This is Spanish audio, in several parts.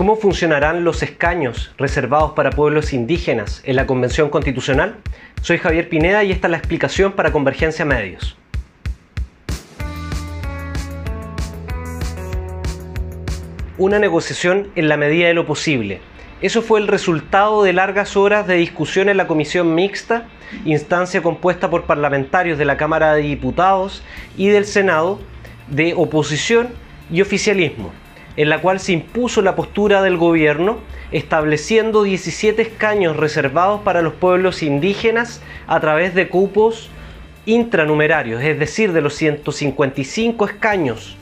¿Cómo funcionarán los escaños reservados para pueblos indígenas en la Convención Constitucional? Soy Javier Pineda y esta es la explicación para Convergencia Medios. Una negociación en la medida de lo posible. Eso fue el resultado de largas horas de discusión en la Comisión Mixta, instancia compuesta por parlamentarios de la Cámara de Diputados y del Senado, de oposición y oficialismo en la cual se impuso la postura del gobierno estableciendo 17 escaños reservados para los pueblos indígenas a través de cupos intranumerarios, es decir, de los 155 escaños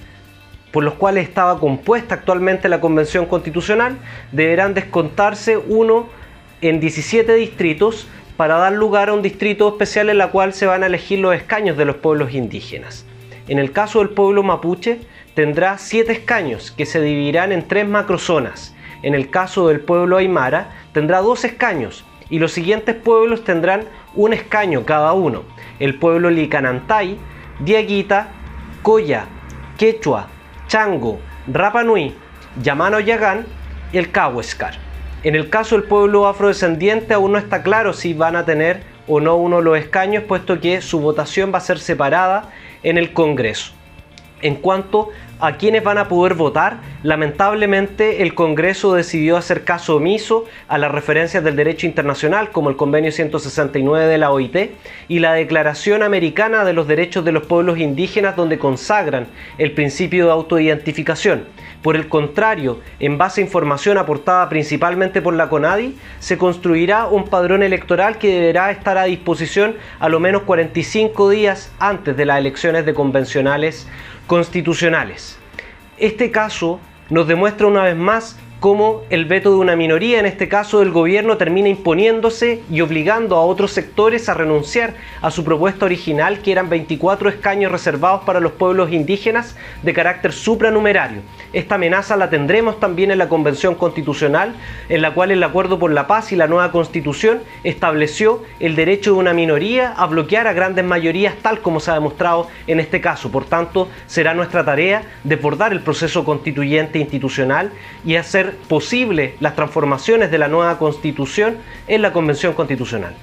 por los cuales estaba compuesta actualmente la Convención Constitucional, deberán descontarse uno en 17 distritos para dar lugar a un distrito especial en la cual se van a elegir los escaños de los pueblos indígenas. En el caso del pueblo mapuche, tendrá siete escaños que se dividirán en tres macrozonas. En el caso del pueblo aymara, tendrá dos escaños y los siguientes pueblos tendrán un escaño cada uno. El pueblo licanantay, Diaguita, Coya, Quechua, Chango, Rapanui, Yamano Yagán y el Cahuescar. En el caso del pueblo afrodescendiente aún no está claro si van a tener o no uno de los escaños, puesto que su votación va a ser separada en el Congreso. En cuanto a quienes van a poder votar, lamentablemente el Congreso decidió hacer caso omiso a las referencias del derecho internacional como el Convenio 169 de la OIT y la Declaración Americana de los Derechos de los Pueblos Indígenas donde consagran el principio de autoidentificación. Por el contrario, en base a información aportada principalmente por la CONADI, se construirá un padrón electoral que deberá estar a disposición a lo menos 45 días antes de las elecciones de convencionales constitucionales. Este caso nos demuestra una vez más cómo el veto de una minoría, en este caso del gobierno, termina imponiéndose y obligando a otros sectores a renunciar a su propuesta original, que eran 24 escaños reservados para los pueblos indígenas de carácter supranumerario. Esta amenaza la tendremos también en la Convención Constitucional, en la cual el Acuerdo por la Paz y la nueva Constitución estableció el derecho de una minoría a bloquear a grandes mayorías, tal como se ha demostrado en este caso. Por tanto, será nuestra tarea desbordar el proceso constituyente institucional y hacer posible las transformaciones de la nueva Constitución en la Convención Constitucional.